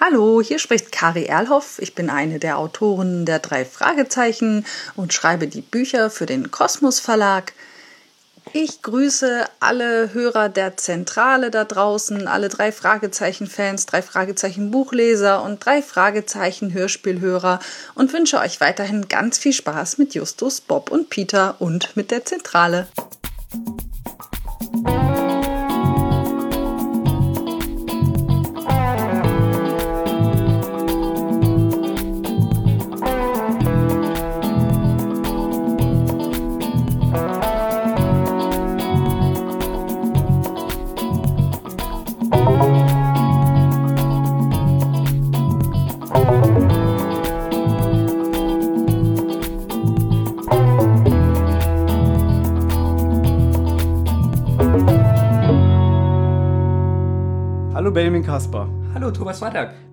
Hallo, hier spricht Kari Erlhoff. Ich bin eine der Autoren der drei Fragezeichen und schreibe die Bücher für den Kosmos Verlag. Ich grüße alle Hörer der Zentrale da draußen, alle drei Fragezeichen-Fans, drei Fragezeichen-Buchleser und drei Fragezeichen-Hörspielhörer und wünsche euch weiterhin ganz viel Spaß mit Justus, Bob und Peter und mit der Zentrale.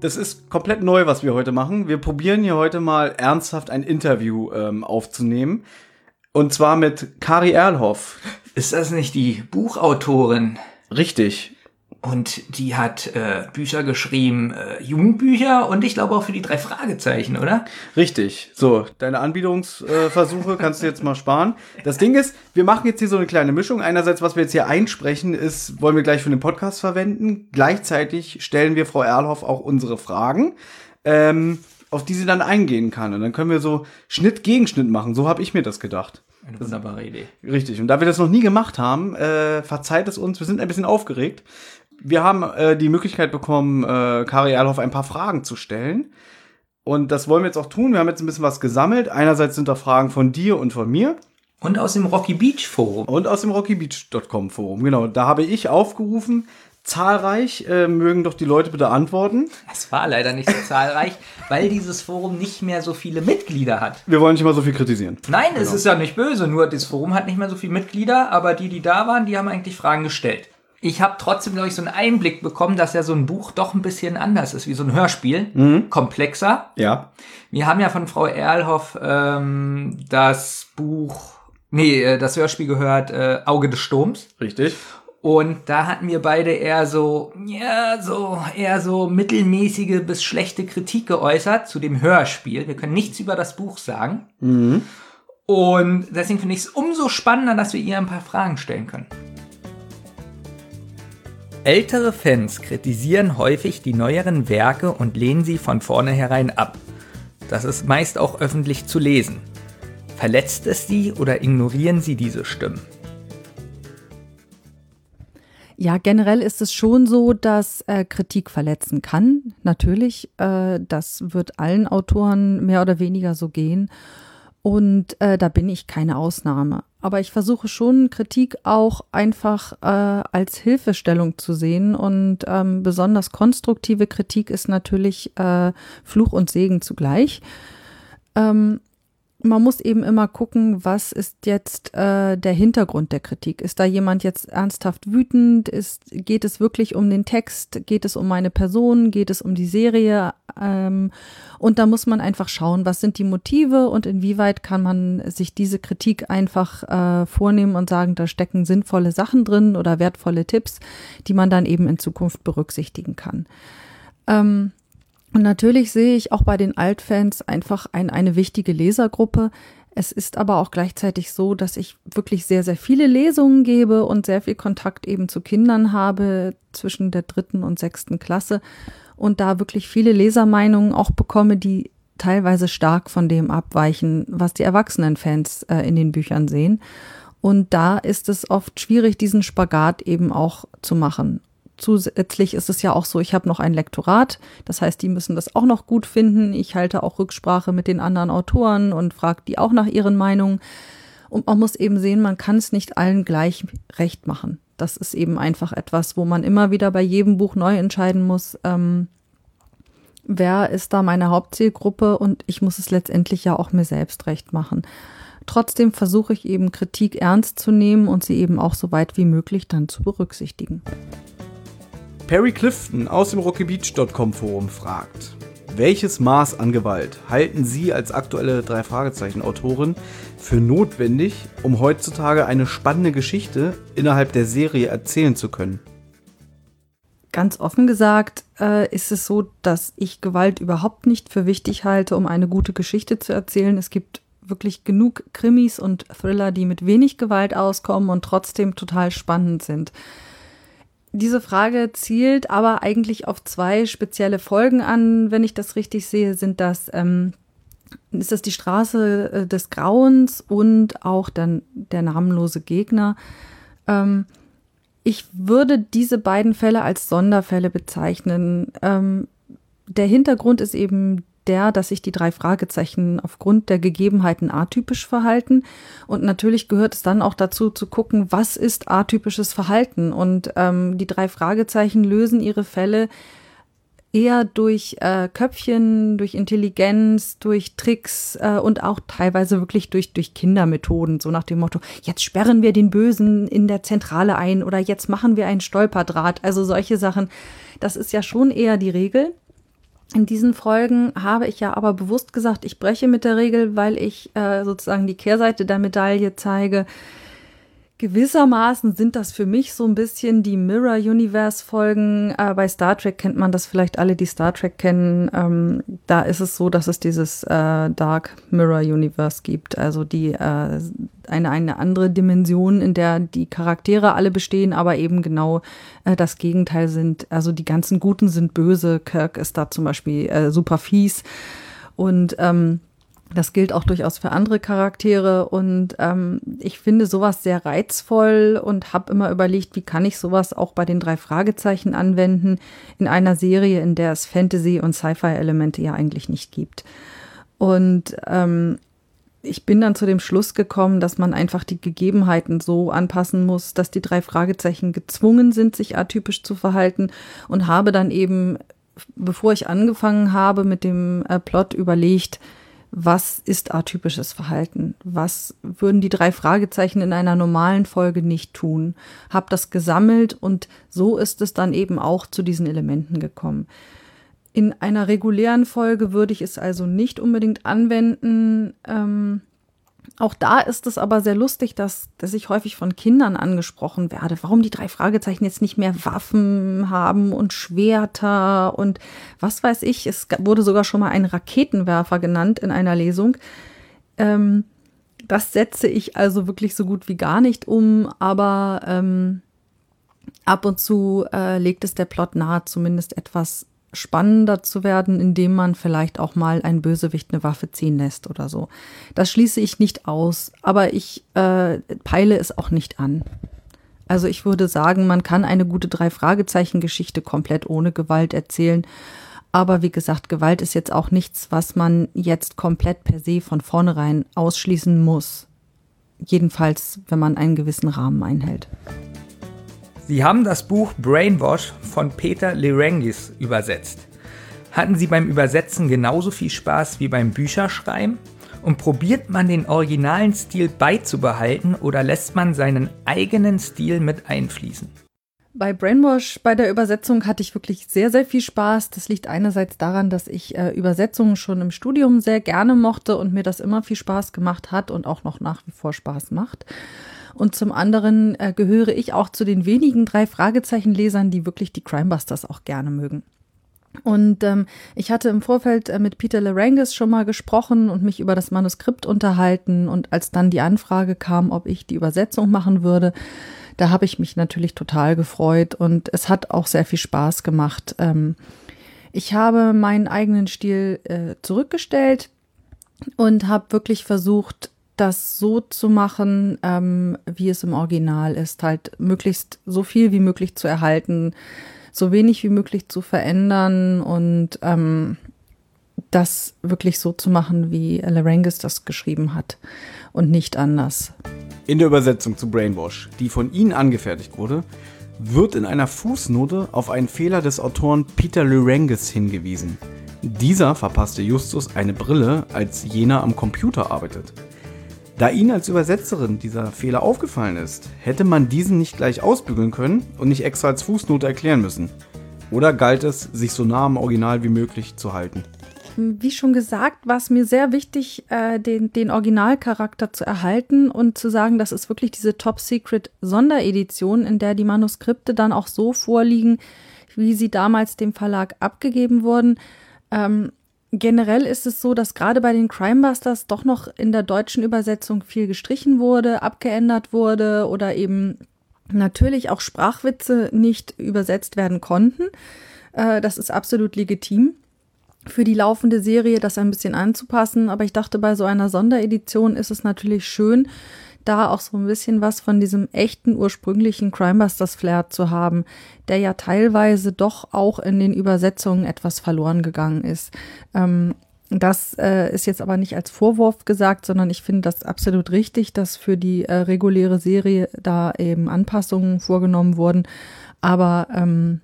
Das ist komplett neu, was wir heute machen. Wir probieren hier heute mal ernsthaft ein Interview ähm, aufzunehmen. Und zwar mit Kari Erlhoff. Ist das nicht die Buchautorin? Richtig. Und die hat äh, Bücher geschrieben, äh, Jugendbücher und ich glaube auch für die drei Fragezeichen, oder? Richtig. So, deine Anbietungsversuche äh, kannst du jetzt mal sparen. Das Ding ist, wir machen jetzt hier so eine kleine Mischung. Einerseits, was wir jetzt hier einsprechen, ist, wollen wir gleich für den Podcast verwenden. Gleichzeitig stellen wir Frau Erlhoff auch unsere Fragen. Ähm, auf die sie dann eingehen kann. Und dann können wir so Schnitt gegen Schnitt machen. So habe ich mir das gedacht. Eine wunderbare Idee. Richtig. Und da wir das noch nie gemacht haben, äh, verzeiht es uns, wir sind ein bisschen aufgeregt wir haben äh, die Möglichkeit bekommen, äh, Kari Erlhoff ein paar Fragen zu stellen. Und das wollen wir jetzt auch tun. Wir haben jetzt ein bisschen was gesammelt. Einerseits sind da Fragen von dir und von mir. Und aus dem Rocky Beach Forum. Und aus dem rockybeach.com Forum, genau. Da habe ich aufgerufen, zahlreich, äh, mögen doch die Leute bitte antworten. Es war leider nicht so zahlreich, weil dieses Forum nicht mehr so viele Mitglieder hat. Wir wollen nicht mal so viel kritisieren. Nein, genau. es ist ja nicht böse, nur das Forum hat nicht mehr so viele Mitglieder, aber die, die da waren, die haben eigentlich Fragen gestellt ich habe trotzdem, glaube ich, so einen Einblick bekommen, dass ja so ein Buch doch ein bisschen anders ist, wie so ein Hörspiel. Mhm. Komplexer. Ja. Wir haben ja von Frau Erlhoff ähm, das Buch, nee, äh, das Hörspiel gehört, äh, Auge des Sturms. Richtig. Und da hatten wir beide eher so, ja, so, eher so mittelmäßige bis schlechte Kritik geäußert zu dem Hörspiel. Wir können nichts über das Buch sagen. Mhm. Und deswegen finde ich es umso spannender, dass wir ihr ein paar Fragen stellen können. Ältere Fans kritisieren häufig die neueren Werke und lehnen sie von vornherein ab. Das ist meist auch öffentlich zu lesen. Verletzt es sie oder ignorieren sie diese Stimmen? Ja, generell ist es schon so, dass äh, Kritik verletzen kann. Natürlich, äh, das wird allen Autoren mehr oder weniger so gehen. Und äh, da bin ich keine Ausnahme. Aber ich versuche schon, Kritik auch einfach äh, als Hilfestellung zu sehen. Und ähm, besonders konstruktive Kritik ist natürlich äh, Fluch und Segen zugleich. Ähm, man muss eben immer gucken, was ist jetzt äh, der Hintergrund der Kritik. Ist da jemand jetzt ernsthaft wütend? Ist, geht es wirklich um den Text? Geht es um meine Person? Geht es um die Serie? Ähm, und da muss man einfach schauen, was sind die Motive und inwieweit kann man sich diese Kritik einfach äh, vornehmen und sagen, da stecken sinnvolle Sachen drin oder wertvolle Tipps, die man dann eben in Zukunft berücksichtigen kann. Ähm, und natürlich sehe ich auch bei den Altfans einfach ein, eine wichtige Lesergruppe. Es ist aber auch gleichzeitig so, dass ich wirklich sehr, sehr viele Lesungen gebe und sehr viel Kontakt eben zu Kindern habe zwischen der dritten und sechsten Klasse und da wirklich viele Lesermeinungen auch bekomme, die teilweise stark von dem abweichen, was die Erwachsenenfans äh, in den Büchern sehen. Und da ist es oft schwierig, diesen Spagat eben auch zu machen. Zusätzlich ist es ja auch so, ich habe noch ein Lektorat, das heißt, die müssen das auch noch gut finden. Ich halte auch Rücksprache mit den anderen Autoren und frage die auch nach ihren Meinungen. Und man muss eben sehen, man kann es nicht allen gleich recht machen. Das ist eben einfach etwas, wo man immer wieder bei jedem Buch neu entscheiden muss, ähm, wer ist da meine Hauptzielgruppe und ich muss es letztendlich ja auch mir selbst recht machen. Trotzdem versuche ich eben Kritik ernst zu nehmen und sie eben auch so weit wie möglich dann zu berücksichtigen. Perry Clifton aus dem rockybeach.com Forum fragt, welches Maß an Gewalt halten Sie als aktuelle drei Fragezeichen Autorin für notwendig, um heutzutage eine spannende Geschichte innerhalb der Serie erzählen zu können? ganz offen gesagt äh, ist es so, dass ich Gewalt überhaupt nicht für wichtig halte, um eine gute Geschichte zu erzählen. Es gibt wirklich genug Krimis und Thriller, die mit wenig Gewalt auskommen und trotzdem total spannend sind. Diese Frage zielt aber eigentlich auf zwei spezielle Folgen an. Wenn ich das richtig sehe, sind das, ähm, ist das die Straße äh, des Grauens und auch dann der namenlose Gegner. Ähm, ich würde diese beiden Fälle als Sonderfälle bezeichnen. Ähm, der Hintergrund ist eben der, dass sich die drei Fragezeichen aufgrund der Gegebenheiten atypisch verhalten. Und natürlich gehört es dann auch dazu zu gucken, was ist atypisches Verhalten. Und ähm, die drei Fragezeichen lösen ihre Fälle eher durch äh, Köpfchen, durch Intelligenz, durch Tricks äh, und auch teilweise wirklich durch, durch Kindermethoden, so nach dem Motto, jetzt sperren wir den Bösen in der Zentrale ein oder jetzt machen wir einen Stolperdraht. Also solche Sachen, das ist ja schon eher die Regel. In diesen Folgen habe ich ja aber bewusst gesagt, ich breche mit der Regel, weil ich äh, sozusagen die Kehrseite der Medaille zeige. Gewissermaßen sind das für mich so ein bisschen die Mirror Universe Folgen. Äh, bei Star Trek kennt man das vielleicht alle, die Star Trek kennen. Ähm, da ist es so, dass es dieses äh, Dark Mirror Universe gibt, also die äh, eine eine andere Dimension, in der die Charaktere alle bestehen, aber eben genau äh, das Gegenteil sind. Also die ganzen Guten sind böse. Kirk ist da zum Beispiel äh, super fies und ähm, das gilt auch durchaus für andere Charaktere und ähm, ich finde sowas sehr reizvoll und habe immer überlegt, wie kann ich sowas auch bei den drei Fragezeichen anwenden in einer Serie, in der es Fantasy- und Sci-Fi-Elemente ja eigentlich nicht gibt. Und ähm, ich bin dann zu dem Schluss gekommen, dass man einfach die Gegebenheiten so anpassen muss, dass die drei Fragezeichen gezwungen sind, sich atypisch zu verhalten und habe dann eben, bevor ich angefangen habe mit dem äh, Plot, überlegt, was ist atypisches Verhalten? Was würden die drei Fragezeichen in einer normalen Folge nicht tun? Hab das gesammelt und so ist es dann eben auch zu diesen Elementen gekommen. In einer regulären Folge würde ich es also nicht unbedingt anwenden. Ähm, auch da ist es aber sehr lustig, dass, dass ich häufig von Kindern angesprochen werde, warum die drei Fragezeichen jetzt nicht mehr Waffen haben und Schwerter und was weiß ich. Es wurde sogar schon mal ein Raketenwerfer genannt in einer Lesung. Ähm, das setze ich also wirklich so gut wie gar nicht um, aber ähm, ab und zu äh, legt es der Plot nahe, zumindest etwas spannender zu werden, indem man vielleicht auch mal ein Bösewicht eine Waffe ziehen lässt oder so. Das schließe ich nicht aus, aber ich äh, peile es auch nicht an. Also ich würde sagen, man kann eine gute Drei-Fragezeichen-Geschichte komplett ohne Gewalt erzählen. Aber wie gesagt, Gewalt ist jetzt auch nichts, was man jetzt komplett per se von vornherein ausschließen muss. Jedenfalls, wenn man einen gewissen Rahmen einhält. Sie haben das Buch Brainwash von Peter Lerengis übersetzt. Hatten Sie beim Übersetzen genauso viel Spaß wie beim Bücherschreiben? Und probiert man den originalen Stil beizubehalten oder lässt man seinen eigenen Stil mit einfließen? Bei Brainwash, bei der Übersetzung hatte ich wirklich sehr, sehr viel Spaß. Das liegt einerseits daran, dass ich äh, Übersetzungen schon im Studium sehr gerne mochte und mir das immer viel Spaß gemacht hat und auch noch nach wie vor Spaß macht. Und zum anderen äh, gehöre ich auch zu den wenigen drei Fragezeichen-Lesern, die wirklich die Crimebusters auch gerne mögen. Und ähm, ich hatte im Vorfeld äh, mit Peter Larangis schon mal gesprochen und mich über das Manuskript unterhalten. Und als dann die Anfrage kam, ob ich die Übersetzung machen würde, da habe ich mich natürlich total gefreut und es hat auch sehr viel Spaß gemacht. Ähm, ich habe meinen eigenen Stil äh, zurückgestellt und habe wirklich versucht, das so zu machen, ähm, wie es im Original ist, halt möglichst so viel wie möglich zu erhalten, so wenig wie möglich zu verändern und ähm, das wirklich so zu machen, wie Larengis das geschrieben hat und nicht anders. In der Übersetzung zu Brainwash, die von Ihnen angefertigt wurde, wird in einer Fußnote auf einen Fehler des Autoren Peter Larengis hingewiesen. Dieser verpasste Justus eine Brille, als jener am Computer arbeitet. Da Ihnen als Übersetzerin dieser Fehler aufgefallen ist, hätte man diesen nicht gleich ausbügeln können und nicht extra als Fußnote erklären müssen. Oder galt es, sich so nah am Original wie möglich zu halten? Wie schon gesagt, war es mir sehr wichtig, äh, den, den Originalcharakter zu erhalten und zu sagen, das ist wirklich diese Top-Secret-Sonderedition, in der die Manuskripte dann auch so vorliegen, wie sie damals dem Verlag abgegeben wurden. Ähm, generell ist es so, dass gerade bei den Crimebusters doch noch in der deutschen Übersetzung viel gestrichen wurde, abgeändert wurde oder eben natürlich auch Sprachwitze nicht übersetzt werden konnten. Äh, das ist absolut legitim für die laufende Serie, das ein bisschen anzupassen. Aber ich dachte, bei so einer Sonderedition ist es natürlich schön, da auch so ein bisschen was von diesem echten ursprünglichen Crimebusters Flair zu haben, der ja teilweise doch auch in den Übersetzungen etwas verloren gegangen ist. Ähm, das äh, ist jetzt aber nicht als Vorwurf gesagt, sondern ich finde das absolut richtig, dass für die äh, reguläre Serie da eben Anpassungen vorgenommen wurden. Aber ähm,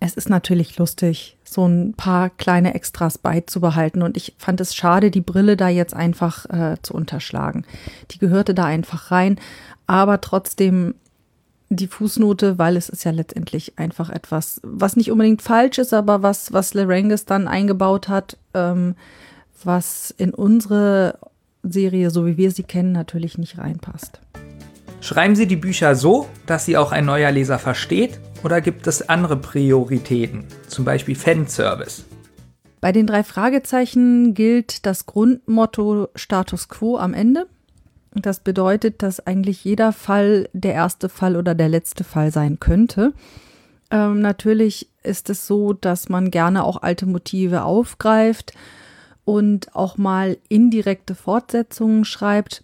es ist natürlich lustig, so ein paar kleine Extras beizubehalten. Und ich fand es schade, die Brille da jetzt einfach äh, zu unterschlagen. Die gehörte da einfach rein. Aber trotzdem die Fußnote, weil es ist ja letztendlich einfach etwas, was nicht unbedingt falsch ist, aber was, was Larengis dann eingebaut hat, ähm, was in unsere Serie, so wie wir sie kennen, natürlich nicht reinpasst. Schreiben Sie die Bücher so, dass sie auch ein neuer Leser versteht oder gibt es andere Prioritäten, zum Beispiel Fanservice? Bei den drei Fragezeichen gilt das Grundmotto Status quo am Ende. Das bedeutet, dass eigentlich jeder Fall der erste Fall oder der letzte Fall sein könnte. Ähm, natürlich ist es so, dass man gerne auch alte Motive aufgreift und auch mal indirekte Fortsetzungen schreibt.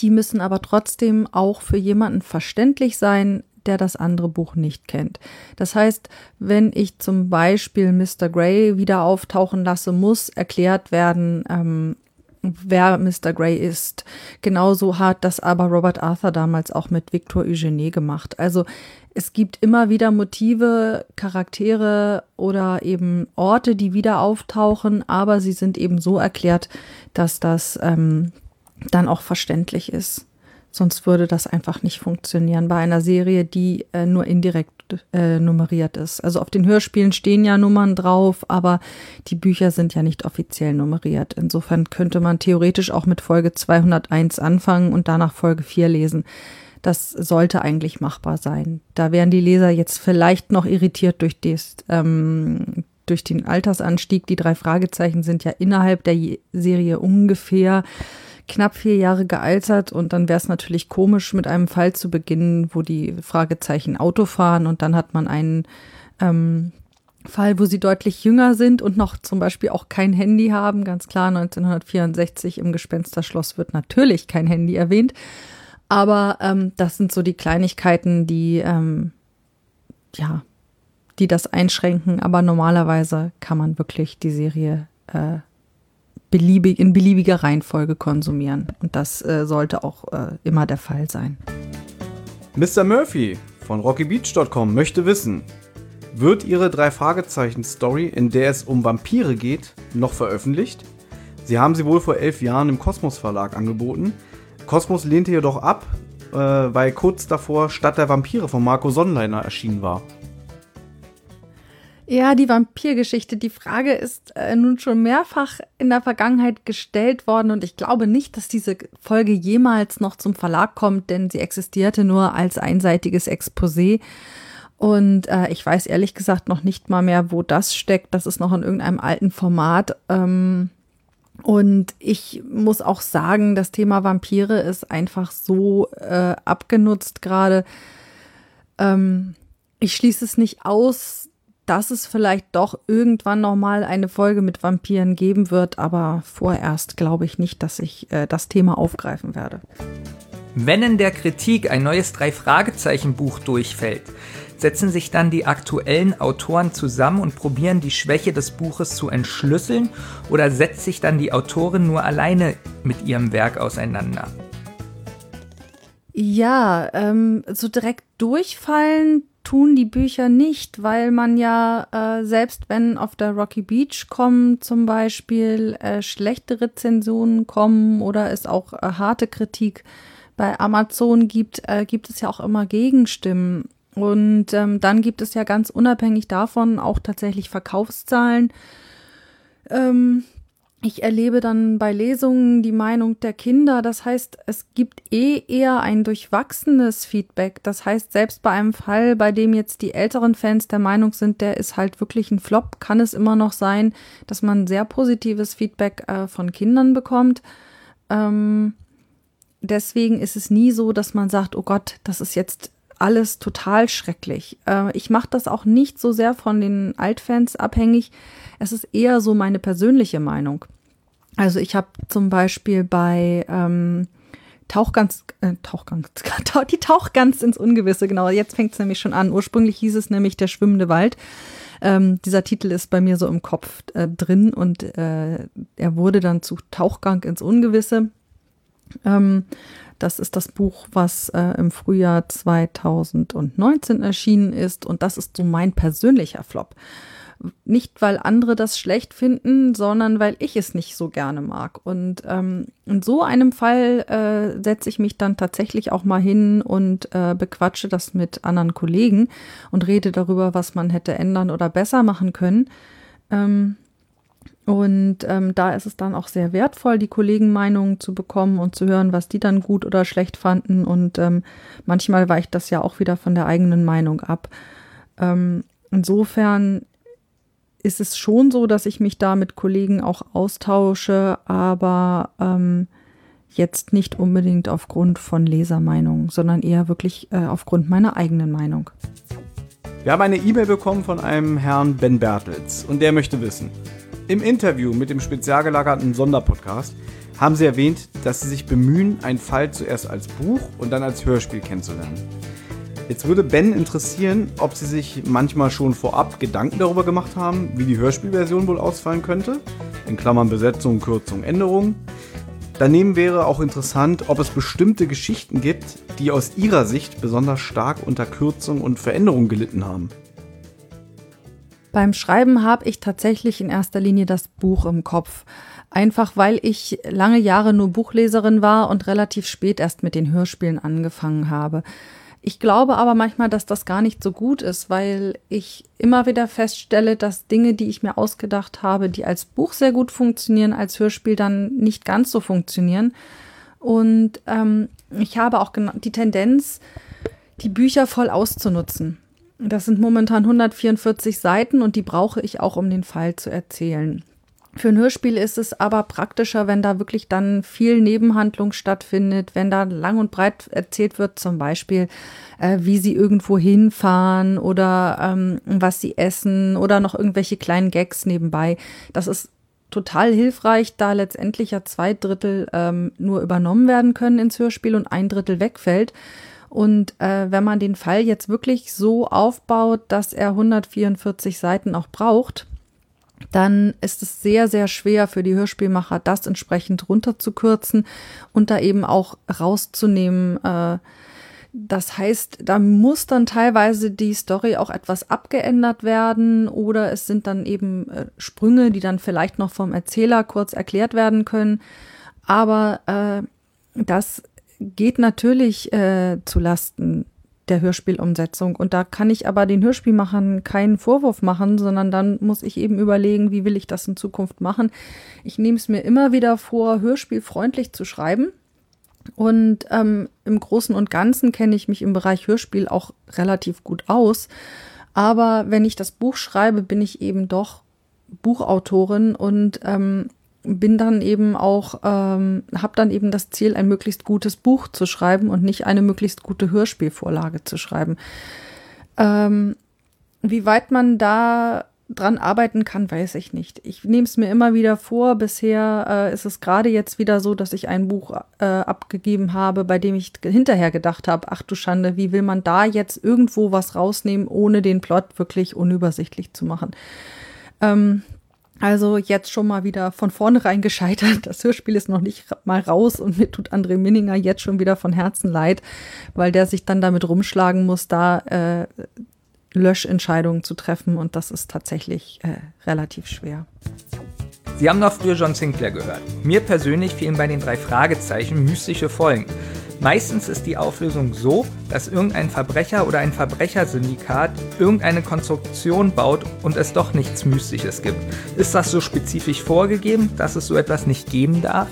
Die müssen aber trotzdem auch für jemanden verständlich sein, der das andere Buch nicht kennt. Das heißt, wenn ich zum Beispiel Mr. Grey wieder auftauchen lasse, muss erklärt werden, ähm, wer Mr. Grey ist. Genauso hat das aber Robert Arthur damals auch mit Victor Eugenie gemacht. Also es gibt immer wieder Motive, Charaktere oder eben Orte, die wieder auftauchen, aber sie sind eben so erklärt, dass das ähm, dann auch verständlich ist. Sonst würde das einfach nicht funktionieren bei einer Serie, die äh, nur indirekt äh, nummeriert ist. Also auf den Hörspielen stehen ja Nummern drauf, aber die Bücher sind ja nicht offiziell nummeriert. Insofern könnte man theoretisch auch mit Folge 201 anfangen und danach Folge 4 lesen. Das sollte eigentlich machbar sein. Da wären die Leser jetzt vielleicht noch irritiert durch, des, ähm, durch den Altersanstieg. Die drei Fragezeichen sind ja innerhalb der Serie ungefähr knapp vier Jahre gealtert und dann wäre es natürlich komisch, mit einem Fall zu beginnen, wo die Fragezeichen Auto fahren und dann hat man einen ähm, Fall, wo sie deutlich jünger sind und noch zum Beispiel auch kein Handy haben. Ganz klar, 1964 im Gespensterschloss wird natürlich kein Handy erwähnt. Aber ähm, das sind so die Kleinigkeiten, die ähm, ja, die das einschränken. Aber normalerweise kann man wirklich die Serie äh, beliebig, in beliebiger Reihenfolge konsumieren. Und das äh, sollte auch äh, immer der Fall sein. Mr. Murphy von RockyBeach.com möchte wissen, wird Ihre drei Fragezeichen Story, in der es um Vampire geht, noch veröffentlicht? Sie haben sie wohl vor elf Jahren im Kosmos Verlag angeboten. Kosmos lehnte jedoch ab, äh, weil kurz davor Stadt der Vampire von Marco Sonnleiner erschienen war. Ja, die Vampirgeschichte. Die Frage ist äh, nun schon mehrfach in der Vergangenheit gestellt worden und ich glaube nicht, dass diese Folge jemals noch zum Verlag kommt, denn sie existierte nur als einseitiges Exposé. Und äh, ich weiß ehrlich gesagt noch nicht mal mehr, wo das steckt. Das ist noch in irgendeinem alten Format. Ähm, und ich muss auch sagen, das Thema Vampire ist einfach so äh, abgenutzt gerade. Ähm, ich schließe es nicht aus, dass es vielleicht doch irgendwann noch mal eine Folge mit Vampiren geben wird, aber vorerst glaube ich nicht, dass ich äh, das Thema aufgreifen werde. Wenn in der Kritik ein neues Drei-Fragezeichen-Buch durchfällt, setzen sich dann die aktuellen Autoren zusammen und probieren die Schwäche des Buches zu entschlüsseln oder setzt sich dann die Autorin nur alleine mit ihrem Werk auseinander? Ja, ähm, so direkt durchfallen tun die Bücher nicht, weil man ja äh, selbst wenn auf der Rocky Beach kommen zum Beispiel äh, schlechte Rezensionen kommen oder es auch äh, harte Kritik bei Amazon gibt, äh, gibt es ja auch immer Gegenstimmen. Und ähm, dann gibt es ja ganz unabhängig davon auch tatsächlich Verkaufszahlen. Ähm, ich erlebe dann bei Lesungen die Meinung der Kinder. Das heißt, es gibt eh eher ein durchwachsenes Feedback. Das heißt, selbst bei einem Fall, bei dem jetzt die älteren Fans der Meinung sind, der ist halt wirklich ein Flop, kann es immer noch sein, dass man sehr positives Feedback äh, von Kindern bekommt. Ähm, deswegen ist es nie so, dass man sagt, oh Gott, das ist jetzt alles total schrecklich. Äh, ich mache das auch nicht so sehr von den Altfans abhängig. Es ist eher so meine persönliche Meinung. Also ich habe zum Beispiel bei ähm, Tauchgans, äh, Tauchgans, die Tauchgans ins Ungewisse, genau, jetzt fängt es nämlich schon an. Ursprünglich hieß es nämlich Der schwimmende Wald. Ähm, dieser Titel ist bei mir so im Kopf äh, drin und äh, er wurde dann zu Tauchgang ins Ungewisse. Ähm, das ist das Buch, was äh, im Frühjahr 2019 erschienen ist und das ist so mein persönlicher Flop. Nicht, weil andere das schlecht finden, sondern weil ich es nicht so gerne mag. Und ähm, in so einem Fall äh, setze ich mich dann tatsächlich auch mal hin und äh, bequatsche das mit anderen Kollegen und rede darüber, was man hätte ändern oder besser machen können. Ähm, und ähm, da ist es dann auch sehr wertvoll, die Kollegenmeinungen zu bekommen und zu hören, was die dann gut oder schlecht fanden. Und ähm, manchmal weicht das ja auch wieder von der eigenen Meinung ab. Ähm, insofern ist es schon so, dass ich mich da mit Kollegen auch austausche, aber ähm, jetzt nicht unbedingt aufgrund von Lesermeinungen, sondern eher wirklich äh, aufgrund meiner eigenen Meinung. Wir haben eine E-Mail bekommen von einem Herrn Ben Bertels und der möchte wissen. Im Interview mit dem spezial gelagerten Sonderpodcast haben Sie erwähnt, dass Sie sich bemühen, einen Fall zuerst als Buch und dann als Hörspiel kennenzulernen. Jetzt würde Ben interessieren, ob Sie sich manchmal schon vorab Gedanken darüber gemacht haben, wie die Hörspielversion wohl ausfallen könnte. In Klammern Besetzung, Kürzung, Änderung. Daneben wäre auch interessant, ob es bestimmte Geschichten gibt, die aus Ihrer Sicht besonders stark unter Kürzung und Veränderung gelitten haben. Beim Schreiben habe ich tatsächlich in erster Linie das Buch im Kopf. Einfach weil ich lange Jahre nur Buchleserin war und relativ spät erst mit den Hörspielen angefangen habe. Ich glaube aber manchmal, dass das gar nicht so gut ist, weil ich immer wieder feststelle, dass Dinge, die ich mir ausgedacht habe, die als Buch sehr gut funktionieren, als Hörspiel dann nicht ganz so funktionieren. Und ähm, ich habe auch die Tendenz, die Bücher voll auszunutzen. Das sind momentan 144 Seiten und die brauche ich auch, um den Fall zu erzählen. Für ein Hörspiel ist es aber praktischer, wenn da wirklich dann viel Nebenhandlung stattfindet, wenn da lang und breit erzählt wird, zum Beispiel, äh, wie sie irgendwo hinfahren oder ähm, was sie essen oder noch irgendwelche kleinen Gags nebenbei. Das ist total hilfreich, da letztendlich ja zwei Drittel ähm, nur übernommen werden können ins Hörspiel und ein Drittel wegfällt. Und äh, wenn man den Fall jetzt wirklich so aufbaut, dass er 144 Seiten auch braucht, dann ist es sehr, sehr schwer für die Hörspielmacher, das entsprechend runterzukürzen und da eben auch rauszunehmen. Äh, das heißt, da muss dann teilweise die Story auch etwas abgeändert werden oder es sind dann eben äh, Sprünge, die dann vielleicht noch vom Erzähler kurz erklärt werden können. Aber äh, das geht natürlich äh, zu Lasten der Hörspielumsetzung. Und da kann ich aber den Hörspielmachern keinen Vorwurf machen, sondern dann muss ich eben überlegen, wie will ich das in Zukunft machen. Ich nehme es mir immer wieder vor, hörspielfreundlich zu schreiben. Und ähm, im Großen und Ganzen kenne ich mich im Bereich Hörspiel auch relativ gut aus. Aber wenn ich das Buch schreibe, bin ich eben doch Buchautorin und ähm, bin dann eben auch, ähm, habe dann eben das Ziel, ein möglichst gutes Buch zu schreiben und nicht eine möglichst gute Hörspielvorlage zu schreiben. Ähm, wie weit man da dran arbeiten kann, weiß ich nicht. Ich nehme es mir immer wieder vor. Bisher äh, ist es gerade jetzt wieder so, dass ich ein Buch äh, abgegeben habe, bei dem ich hinterher gedacht habe, ach du Schande, wie will man da jetzt irgendwo was rausnehmen, ohne den Plot wirklich unübersichtlich zu machen. Ähm, also jetzt schon mal wieder von vornherein gescheitert. Das Hörspiel ist noch nicht mal raus und mir tut André Minninger jetzt schon wieder von Herzen leid, weil der sich dann damit rumschlagen muss, da äh, Löschentscheidungen zu treffen und das ist tatsächlich äh, relativ schwer. Sie haben noch früher John Sinclair gehört. Mir persönlich fehlen bei den drei Fragezeichen mystische Folgen. Meistens ist die Auflösung so, dass irgendein Verbrecher oder ein Verbrechersyndikat irgendeine Konstruktion baut und es doch nichts Mystisches gibt. Ist das so spezifisch vorgegeben, dass es so etwas nicht geben darf?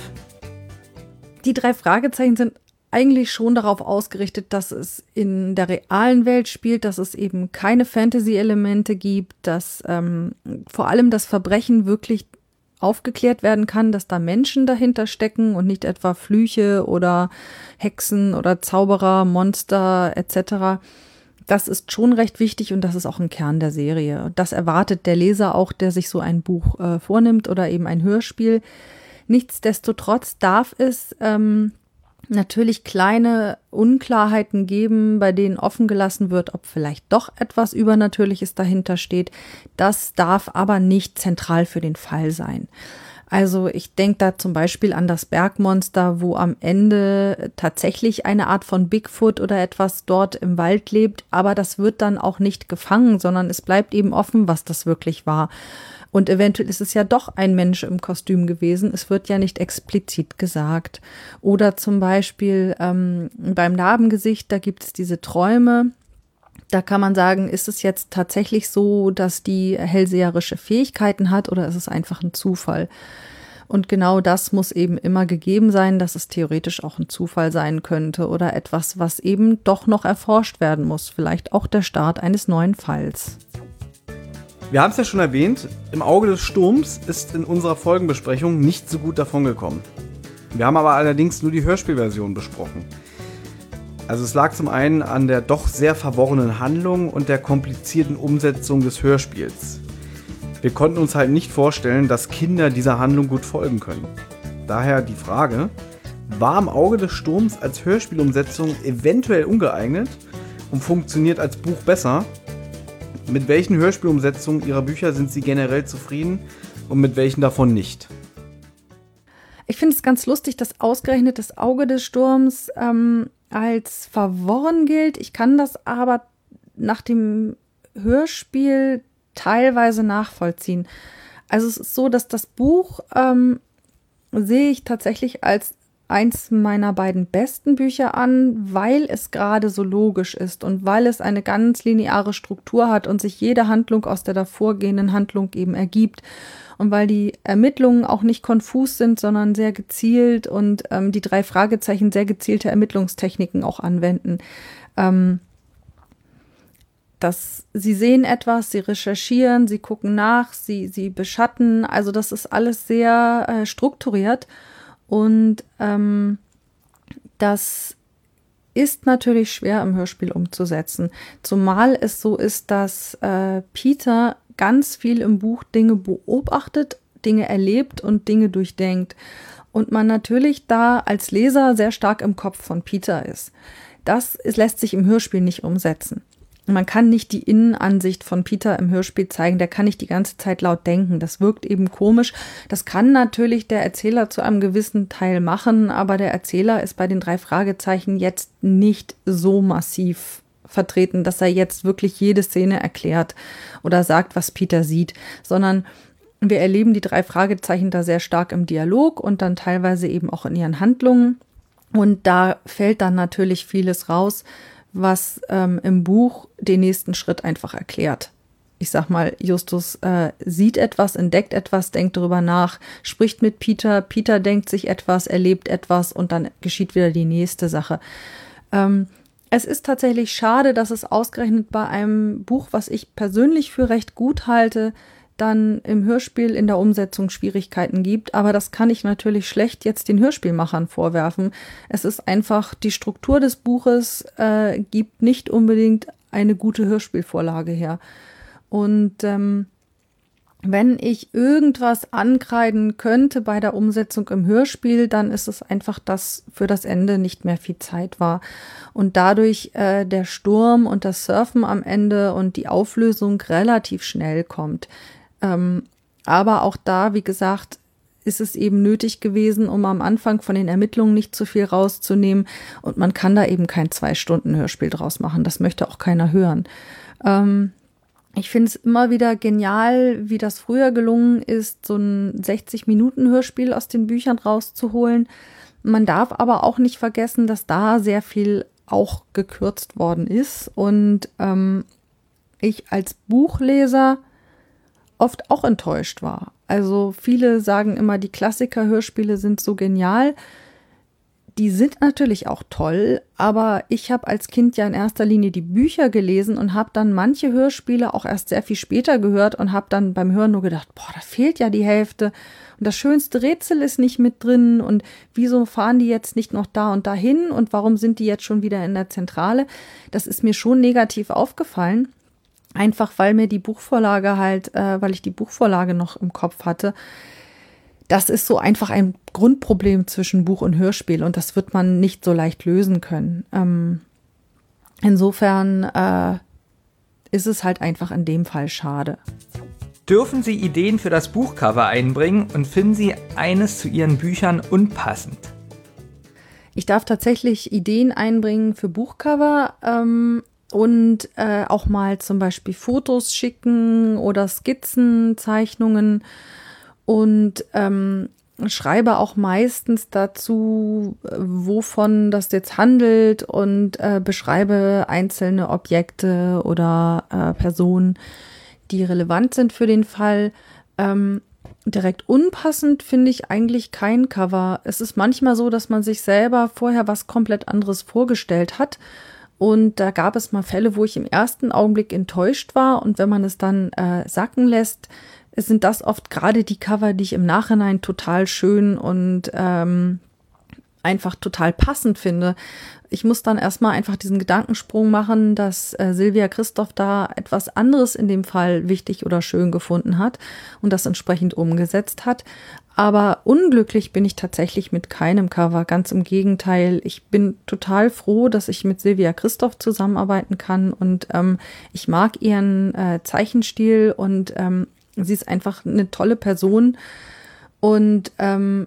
Die drei Fragezeichen sind eigentlich schon darauf ausgerichtet, dass es in der realen Welt spielt, dass es eben keine Fantasy-Elemente gibt, dass ähm, vor allem das Verbrechen wirklich aufgeklärt werden kann, dass da Menschen dahinter stecken und nicht etwa Flüche oder Hexen oder Zauberer, Monster etc. Das ist schon recht wichtig und das ist auch ein Kern der Serie. Das erwartet der Leser auch, der sich so ein Buch äh, vornimmt oder eben ein Hörspiel. Nichtsdestotrotz darf es ähm, natürlich kleine Unklarheiten geben, bei denen offen gelassen wird, ob vielleicht doch etwas Übernatürliches dahinter steht. Das darf aber nicht zentral für den Fall sein. Also ich denke da zum Beispiel an das Bergmonster, wo am Ende tatsächlich eine Art von Bigfoot oder etwas dort im Wald lebt, aber das wird dann auch nicht gefangen, sondern es bleibt eben offen, was das wirklich war. Und eventuell ist es ja doch ein Mensch im Kostüm gewesen. Es wird ja nicht explizit gesagt. Oder zum Beispiel ähm, beim Narbengesicht, da gibt es diese Träume. Da kann man sagen, ist es jetzt tatsächlich so, dass die hellseherische Fähigkeiten hat oder ist es einfach ein Zufall? Und genau das muss eben immer gegeben sein, dass es theoretisch auch ein Zufall sein könnte oder etwas, was eben doch noch erforscht werden muss. Vielleicht auch der Start eines neuen Falls. Wir haben es ja schon erwähnt, im Auge des Sturms ist in unserer Folgenbesprechung nicht so gut davongekommen. Wir haben aber allerdings nur die Hörspielversion besprochen. Also es lag zum einen an der doch sehr verworrenen Handlung und der komplizierten Umsetzung des Hörspiels. Wir konnten uns halt nicht vorstellen, dass Kinder dieser Handlung gut folgen können. Daher die Frage, war im Auge des Sturms als Hörspielumsetzung eventuell ungeeignet und funktioniert als Buch besser? Mit welchen Hörspielumsetzungen Ihrer Bücher sind Sie generell zufrieden und mit welchen davon nicht? Ich finde es ganz lustig, dass ausgerechnet das Auge des Sturms ähm, als verworren gilt. Ich kann das aber nach dem Hörspiel teilweise nachvollziehen. Also es ist so, dass das Buch ähm, sehe ich tatsächlich als eins meiner beiden besten Bücher an, weil es gerade so logisch ist und weil es eine ganz lineare Struktur hat und sich jede Handlung aus der davorgehenden Handlung eben ergibt. Und weil die Ermittlungen auch nicht konfus sind, sondern sehr gezielt und ähm, die drei Fragezeichen sehr gezielte Ermittlungstechniken auch anwenden. Ähm, dass sie sehen etwas, sie recherchieren, sie gucken nach, sie, sie beschatten. Also das ist alles sehr äh, strukturiert. Und ähm, das ist natürlich schwer im Hörspiel umzusetzen. Zumal es so ist, dass äh, Peter ganz viel im Buch Dinge beobachtet, Dinge erlebt und Dinge durchdenkt. Und man natürlich da als Leser sehr stark im Kopf von Peter ist. Das lässt sich im Hörspiel nicht umsetzen. Man kann nicht die Innenansicht von Peter im Hörspiel zeigen, der kann nicht die ganze Zeit laut denken. Das wirkt eben komisch. Das kann natürlich der Erzähler zu einem gewissen Teil machen, aber der Erzähler ist bei den drei Fragezeichen jetzt nicht so massiv vertreten, dass er jetzt wirklich jede Szene erklärt oder sagt, was Peter sieht, sondern wir erleben die drei Fragezeichen da sehr stark im Dialog und dann teilweise eben auch in ihren Handlungen. Und da fällt dann natürlich vieles raus, was ähm, im Buch den nächsten Schritt einfach erklärt. Ich sag mal, Justus äh, sieht etwas, entdeckt etwas, denkt darüber nach, spricht mit Peter, Peter denkt sich etwas, erlebt etwas und dann geschieht wieder die nächste Sache. Ähm, es ist tatsächlich schade, dass es ausgerechnet bei einem Buch, was ich persönlich für recht gut halte, dann im Hörspiel in der Umsetzung Schwierigkeiten gibt. Aber das kann ich natürlich schlecht jetzt den Hörspielmachern vorwerfen. Es ist einfach, die Struktur des Buches äh, gibt nicht unbedingt eine gute Hörspielvorlage her. Und ähm, wenn ich irgendwas ankreiden könnte bei der Umsetzung im Hörspiel, dann ist es einfach, dass für das Ende nicht mehr viel Zeit war. Und dadurch äh, der Sturm und das Surfen am Ende und die Auflösung relativ schnell kommt. Ähm, aber auch da, wie gesagt, ist es eben nötig gewesen, um am Anfang von den Ermittlungen nicht zu viel rauszunehmen. Und man kann da eben kein Zwei-Stunden-Hörspiel draus machen. Das möchte auch keiner hören. Ähm, ich finde es immer wieder genial, wie das früher gelungen ist, so ein 60-Minuten-Hörspiel aus den Büchern rauszuholen. Man darf aber auch nicht vergessen, dass da sehr viel auch gekürzt worden ist und ähm, ich als Buchleser oft auch enttäuscht war. Also viele sagen immer, die Klassiker-Hörspiele sind so genial. Die sind natürlich auch toll, aber ich habe als Kind ja in erster Linie die Bücher gelesen und habe dann manche Hörspiele auch erst sehr viel später gehört und habe dann beim Hören nur gedacht, boah, da fehlt ja die Hälfte und das schönste Rätsel ist nicht mit drin und wieso fahren die jetzt nicht noch da und dahin und warum sind die jetzt schon wieder in der Zentrale? Das ist mir schon negativ aufgefallen. Einfach weil mir die Buchvorlage halt, äh, weil ich die Buchvorlage noch im Kopf hatte. Das ist so einfach ein Grundproblem zwischen Buch und Hörspiel und das wird man nicht so leicht lösen können. Ähm, insofern äh, ist es halt einfach in dem Fall schade. Dürfen Sie Ideen für das Buchcover einbringen und finden Sie eines zu Ihren Büchern unpassend? Ich darf tatsächlich Ideen einbringen für Buchcover. Ähm, und äh, auch mal zum Beispiel Fotos schicken oder Skizzen, Zeichnungen und ähm, schreibe auch meistens dazu, wovon das jetzt handelt und äh, beschreibe einzelne Objekte oder äh, Personen, die relevant sind für den Fall. Ähm, direkt unpassend finde ich eigentlich kein Cover. Es ist manchmal so, dass man sich selber vorher was komplett anderes vorgestellt hat und da gab es mal Fälle, wo ich im ersten Augenblick enttäuscht war. Und wenn man es dann äh, sacken lässt, sind das oft gerade die Cover, die ich im Nachhinein total schön und ähm, einfach total passend finde. Ich muss dann erstmal einfach diesen Gedankensprung machen, dass äh, Silvia Christoph da etwas anderes in dem Fall wichtig oder schön gefunden hat und das entsprechend umgesetzt hat. Aber unglücklich bin ich tatsächlich mit keinem Cover. Ganz im Gegenteil. Ich bin total froh, dass ich mit Silvia Christoph zusammenarbeiten kann und ähm, ich mag ihren äh, Zeichenstil und ähm, sie ist einfach eine tolle Person und ähm,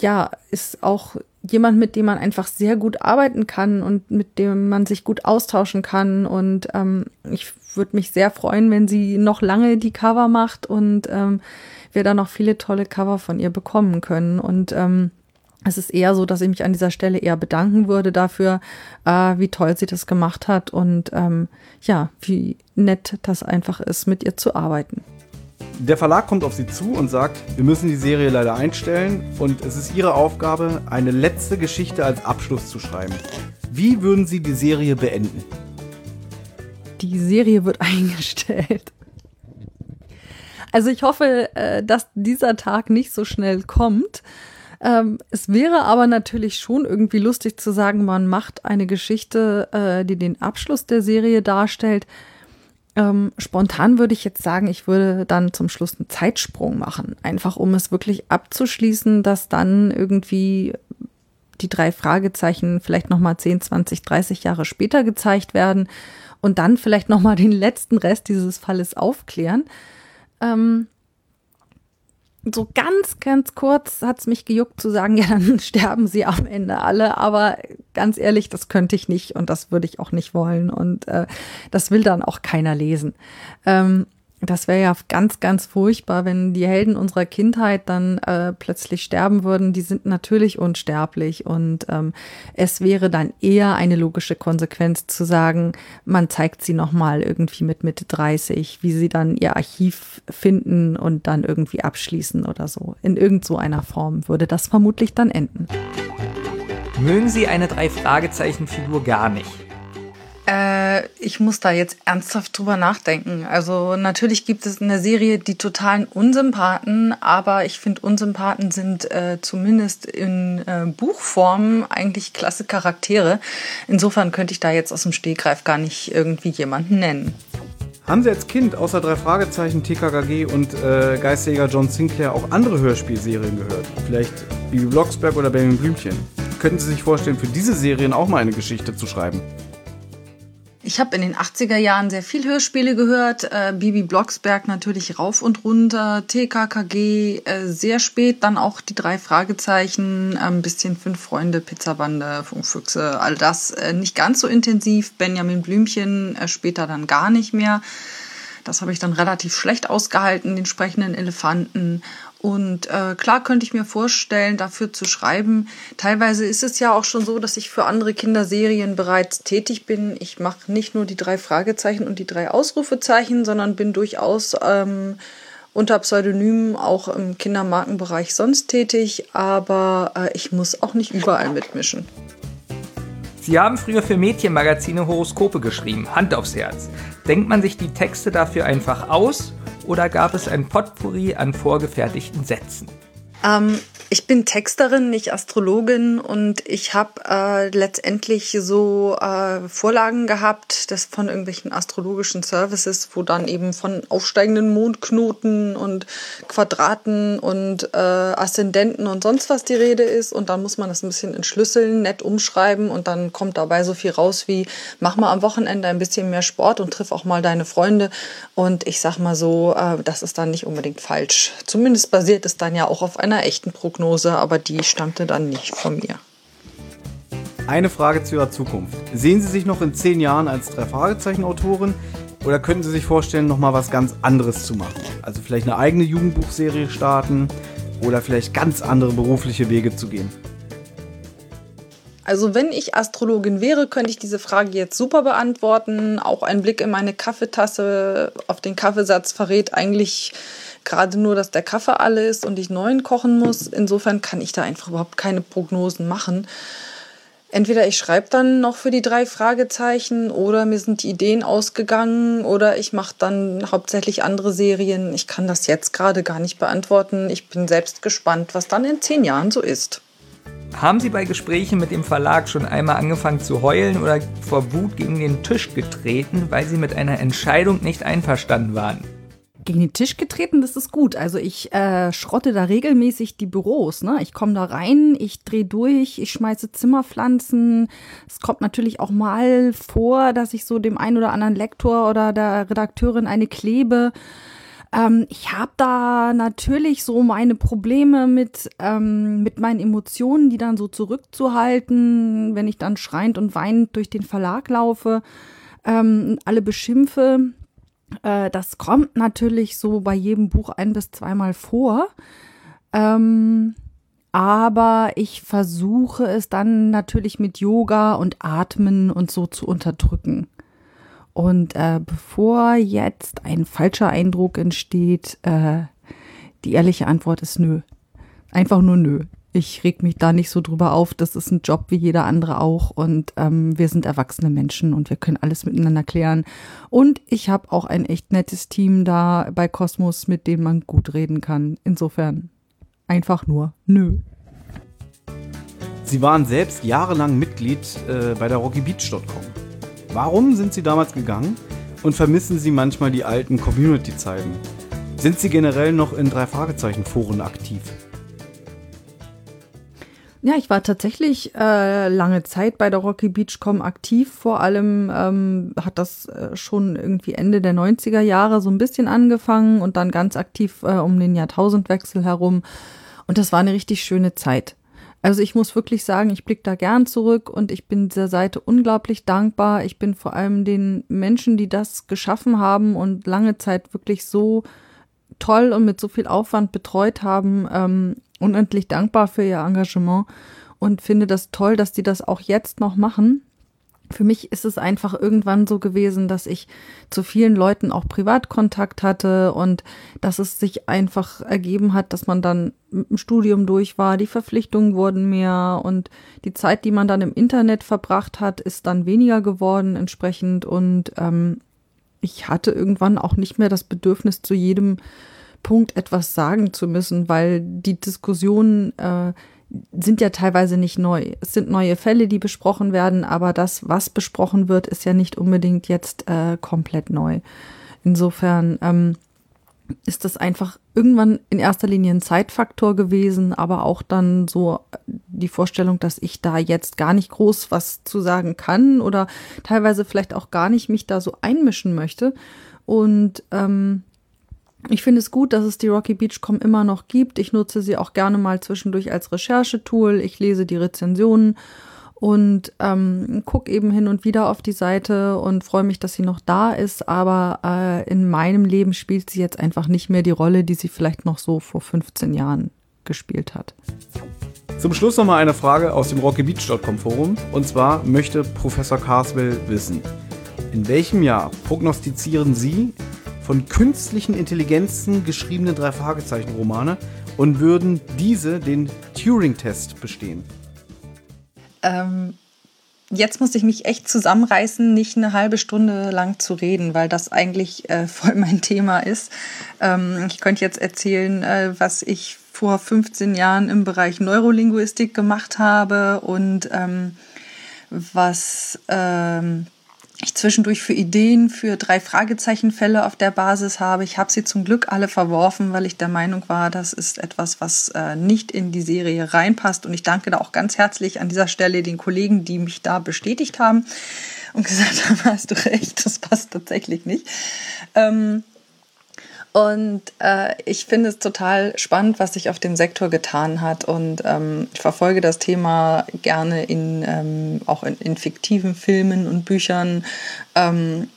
ja, ist auch jemand, mit dem man einfach sehr gut arbeiten kann und mit dem man sich gut austauschen kann. Und ähm, ich würde mich sehr freuen, wenn sie noch lange die Cover macht und ähm, wir da noch viele tolle Cover von ihr bekommen können. Und ähm, es ist eher so, dass ich mich an dieser Stelle eher bedanken würde dafür, äh, wie toll sie das gemacht hat und ähm, ja, wie nett das einfach ist, mit ihr zu arbeiten. Der Verlag kommt auf Sie zu und sagt, wir müssen die Serie leider einstellen und es ist Ihre Aufgabe, eine letzte Geschichte als Abschluss zu schreiben. Wie würden Sie die Serie beenden? Die Serie wird eingestellt. Also ich hoffe, äh, dass dieser Tag nicht so schnell kommt. Ähm, es wäre aber natürlich schon irgendwie lustig zu sagen, man macht eine Geschichte, äh, die den Abschluss der Serie darstellt. Ähm, spontan würde ich jetzt sagen, ich würde dann zum Schluss einen Zeitsprung machen, einfach um es wirklich abzuschließen, dass dann irgendwie die drei Fragezeichen vielleicht nochmal 10, 20, 30 Jahre später gezeigt werden und dann vielleicht nochmal den letzten Rest dieses Falles aufklären. Ähm, so ganz, ganz kurz hat es mich gejuckt zu sagen, ja, dann sterben sie am Ende alle. Aber ganz ehrlich, das könnte ich nicht und das würde ich auch nicht wollen. Und äh, das will dann auch keiner lesen. Ähm, das wäre ja ganz, ganz furchtbar, wenn die Helden unserer Kindheit dann äh, plötzlich sterben würden. Die sind natürlich unsterblich und ähm, es wäre dann eher eine logische Konsequenz zu sagen, man zeigt sie nochmal irgendwie mit Mitte 30, wie sie dann ihr Archiv finden und dann irgendwie abschließen oder so. In irgend so einer Form würde das vermutlich dann enden. Mögen Sie eine Drei-Fragezeichen-Figur gar nicht? Äh, ich muss da jetzt ernsthaft drüber nachdenken. Also natürlich gibt es in der Serie die totalen Unsympathen, aber ich finde Unsympathen sind äh, zumindest in äh, Buchform eigentlich klasse Charaktere. Insofern könnte ich da jetzt aus dem Stegreif gar nicht irgendwie jemanden nennen. Haben Sie als Kind außer drei Fragezeichen, TKKG und äh, Geistjäger John Sinclair auch andere Hörspielserien gehört? Vielleicht Bibi Blocksberg oder Benjamin Blümchen? Könnten Sie sich vorstellen, für diese Serien auch mal eine Geschichte zu schreiben? Ich habe in den 80er Jahren sehr viel Hörspiele gehört. Äh, Bibi Blocksberg natürlich rauf und runter, TKKG, äh, sehr spät dann auch die drei Fragezeichen, äh, ein bisschen Fünf Freunde, Pizzabande, Funkfüchse, all das. Äh, nicht ganz so intensiv. Benjamin Blümchen äh, später dann gar nicht mehr. Das habe ich dann relativ schlecht ausgehalten, den sprechenden Elefanten. Und äh, klar könnte ich mir vorstellen, dafür zu schreiben. Teilweise ist es ja auch schon so, dass ich für andere Kinderserien bereits tätig bin. Ich mache nicht nur die drei Fragezeichen und die drei Ausrufezeichen, sondern bin durchaus ähm, unter Pseudonymen auch im Kindermarkenbereich sonst tätig. Aber äh, ich muss auch nicht überall mitmischen. Sie haben früher für Mädchenmagazine Horoskope geschrieben, Hand aufs Herz. Denkt man sich die Texte dafür einfach aus oder gab es ein Potpourri an vorgefertigten Sätzen? Ähm, ich bin Texterin, nicht Astrologin und ich habe äh, letztendlich so äh, Vorlagen gehabt, das von irgendwelchen astrologischen Services, wo dann eben von aufsteigenden Mondknoten und Quadraten und äh, Aszendenten und sonst was die Rede ist und dann muss man das ein bisschen entschlüsseln, nett umschreiben und dann kommt dabei so viel raus wie mach mal am Wochenende ein bisschen mehr Sport und triff auch mal deine Freunde und ich sag mal so, äh, das ist dann nicht unbedingt falsch. Zumindest basiert es dann ja auch auf einer echten Prognose. Prognose, aber die stammte dann nicht von mir. Eine Frage zu Ihrer Zukunft. Sehen Sie sich noch in zehn Jahren als Drei-Fragezeichen-Autorin oder könnten Sie sich vorstellen, noch mal was ganz anderes zu machen? Also vielleicht eine eigene Jugendbuchserie starten oder vielleicht ganz andere berufliche Wege zu gehen? Also wenn ich Astrologin wäre, könnte ich diese Frage jetzt super beantworten. Auch ein Blick in meine Kaffeetasse auf den Kaffeesatz verrät eigentlich gerade nur, dass der Kaffee alle ist und ich neuen kochen muss. Insofern kann ich da einfach überhaupt keine Prognosen machen. Entweder ich schreibe dann noch für die drei Fragezeichen oder mir sind die Ideen ausgegangen oder ich mache dann hauptsächlich andere Serien. Ich kann das jetzt gerade gar nicht beantworten. Ich bin selbst gespannt, was dann in zehn Jahren so ist. Haben Sie bei Gesprächen mit dem Verlag schon einmal angefangen zu heulen oder vor Wut gegen den Tisch getreten, weil Sie mit einer Entscheidung nicht einverstanden waren? Gegen den Tisch getreten, das ist gut. Also ich äh, schrotte da regelmäßig die Büros. Ne? Ich komme da rein, ich drehe durch, ich schmeiße Zimmerpflanzen. Es kommt natürlich auch mal vor, dass ich so dem einen oder anderen Lektor oder der Redakteurin eine klebe. Ähm, ich habe da natürlich so meine Probleme mit, ähm, mit meinen Emotionen, die dann so zurückzuhalten, wenn ich dann schreiend und weinend durch den Verlag laufe, ähm, alle beschimpfe. Äh, das kommt natürlich so bei jedem Buch ein bis zweimal vor. Ähm, aber ich versuche es dann natürlich mit Yoga und Atmen und so zu unterdrücken. Und äh, bevor jetzt ein falscher Eindruck entsteht, äh, die ehrliche Antwort ist nö. Einfach nur nö ich reg mich da nicht so drüber auf. Das ist ein Job wie jeder andere auch. Und ähm, wir sind erwachsene Menschen und wir können alles miteinander klären. Und ich habe auch ein echt nettes Team da bei Kosmos, mit dem man gut reden kann. Insofern einfach nur nö. Sie waren selbst jahrelang Mitglied äh, bei der RockyBeach.com. Warum sind Sie damals gegangen und vermissen Sie manchmal die alten Community-Zeiten? Sind Sie generell noch in drei Fragezeichen-Foren aktiv? Ja, ich war tatsächlich äh, lange Zeit bei der Rocky Beachcom aktiv. Vor allem ähm, hat das äh, schon irgendwie Ende der 90er Jahre so ein bisschen angefangen und dann ganz aktiv äh, um den Jahrtausendwechsel herum. Und das war eine richtig schöne Zeit. Also ich muss wirklich sagen, ich blicke da gern zurück und ich bin dieser Seite unglaublich dankbar. Ich bin vor allem den Menschen, die das geschaffen haben und lange Zeit wirklich so toll und mit so viel Aufwand betreut haben, ähm, unendlich dankbar für ihr Engagement und finde das toll, dass die das auch jetzt noch machen. Für mich ist es einfach irgendwann so gewesen, dass ich zu vielen Leuten auch Privatkontakt hatte und dass es sich einfach ergeben hat, dass man dann dem Studium durch war, die Verpflichtungen wurden mehr und die Zeit, die man dann im Internet verbracht hat, ist dann weniger geworden entsprechend und ähm, ich hatte irgendwann auch nicht mehr das Bedürfnis, zu jedem Punkt etwas sagen zu müssen, weil die Diskussionen äh, sind ja teilweise nicht neu. Es sind neue Fälle, die besprochen werden, aber das, was besprochen wird, ist ja nicht unbedingt jetzt äh, komplett neu. Insofern ähm, ist das einfach irgendwann in erster Linie ein Zeitfaktor gewesen, aber auch dann so die Vorstellung, dass ich da jetzt gar nicht groß was zu sagen kann oder teilweise vielleicht auch gar nicht mich da so einmischen möchte. Und ähm, ich finde es gut, dass es die Rocky Beachcom immer noch gibt. Ich nutze sie auch gerne mal zwischendurch als Recherchetool. Ich lese die Rezensionen und ähm, guck eben hin und wieder auf die Seite und freue mich, dass sie noch da ist. Aber äh, in meinem Leben spielt sie jetzt einfach nicht mehr die Rolle, die sie vielleicht noch so vor 15 Jahren gespielt hat. Zum Schluss noch mal eine Frage aus dem RockyBeach.com Forum. Und zwar möchte Professor Carswell wissen, in welchem Jahr prognostizieren Sie von künstlichen Intelligenzen geschriebene Drei-Fragezeichen-Romane und würden diese den Turing-Test bestehen? Ähm, jetzt muss ich mich echt zusammenreißen, nicht eine halbe Stunde lang zu reden, weil das eigentlich äh, voll mein Thema ist. Ähm, ich könnte jetzt erzählen, äh, was ich vor 15 Jahren im Bereich Neurolinguistik gemacht habe und ähm, was ähm, ich zwischendurch für Ideen für drei Fragezeichenfälle auf der Basis habe. Ich habe sie zum Glück alle verworfen, weil ich der Meinung war, das ist etwas, was äh, nicht in die Serie reinpasst. Und ich danke da auch ganz herzlich an dieser Stelle den Kollegen, die mich da bestätigt haben und gesagt haben, hast du recht, das passt tatsächlich nicht. Ähm, und äh, ich finde es total spannend, was sich auf dem Sektor getan hat. Und ähm, ich verfolge das Thema gerne in, ähm, auch in, in, fiktiven Filmen und Büchern. Ähm,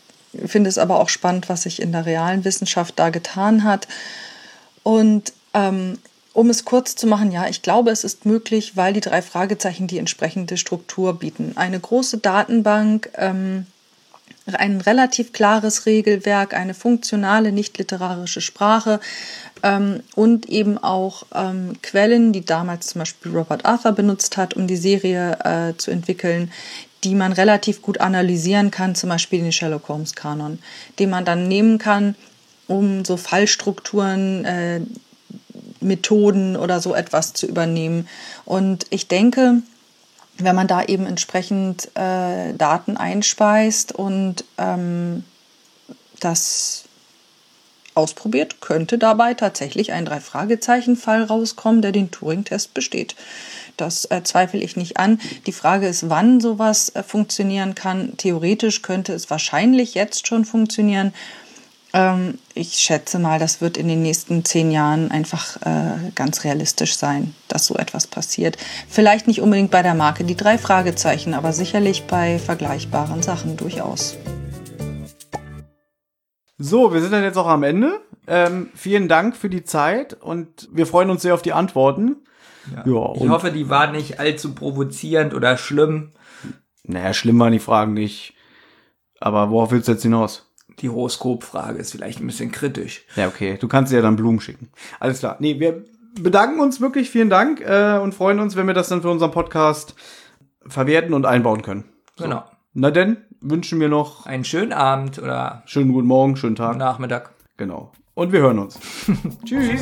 finde es aber auch spannend, was sich in der realen Wissenschaft da getan hat. Und ähm, um es kurz zu machen, ja, ich glaube, es ist möglich, weil die drei Fragezeichen die entsprechende Struktur bieten. Eine große Datenbank ähm, ein relativ klares Regelwerk, eine funktionale, nicht literarische Sprache ähm, und eben auch ähm, Quellen, die damals zum Beispiel Robert Arthur benutzt hat, um die Serie äh, zu entwickeln, die man relativ gut analysieren kann, zum Beispiel den Sherlock Holmes Kanon, den man dann nehmen kann, um so Fallstrukturen, äh, Methoden oder so etwas zu übernehmen. Und ich denke, wenn man da eben entsprechend äh, Daten einspeist und ähm, das ausprobiert, könnte dabei tatsächlich ein Drei-Fragezeichen-Fall rauskommen, der den Turing-Test besteht. Das äh, zweifle ich nicht an. Die Frage ist, wann sowas äh, funktionieren kann. Theoretisch könnte es wahrscheinlich jetzt schon funktionieren. Ähm, ich schätze mal, das wird in den nächsten zehn Jahren einfach äh, ganz realistisch sein, dass so etwas passiert. Vielleicht nicht unbedingt bei der Marke die drei Fragezeichen, aber sicherlich bei vergleichbaren Sachen durchaus. So, wir sind dann jetzt auch am Ende. Ähm, vielen Dank für die Zeit und wir freuen uns sehr auf die Antworten. Ja. ja ich hoffe, die waren nicht allzu provozierend oder schlimm. Naja, schlimm waren die Fragen nicht. Aber worauf willst du jetzt hinaus? Die Horoskopfrage ist vielleicht ein bisschen kritisch. Ja, okay. Du kannst ja dann Blumen schicken. Alles klar. Nee, wir bedanken uns wirklich, vielen Dank äh, und freuen uns, wenn wir das dann für unseren Podcast verwerten und einbauen können. So. Genau. Na denn, wünschen wir noch einen schönen Abend oder schönen guten Morgen, schönen Tag. Nachmittag. Genau. Und wir hören uns. Tschüss.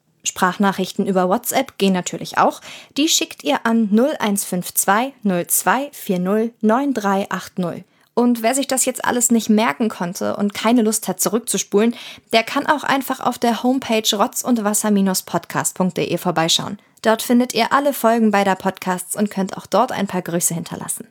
Sprachnachrichten über WhatsApp gehen natürlich auch. Die schickt ihr an 0152 0240 9380. Und wer sich das jetzt alles nicht merken konnte und keine Lust hat zurückzuspulen, der kann auch einfach auf der Homepage rotzundwasser-podcast.de vorbeischauen. Dort findet ihr alle Folgen beider Podcasts und könnt auch dort ein paar Grüße hinterlassen.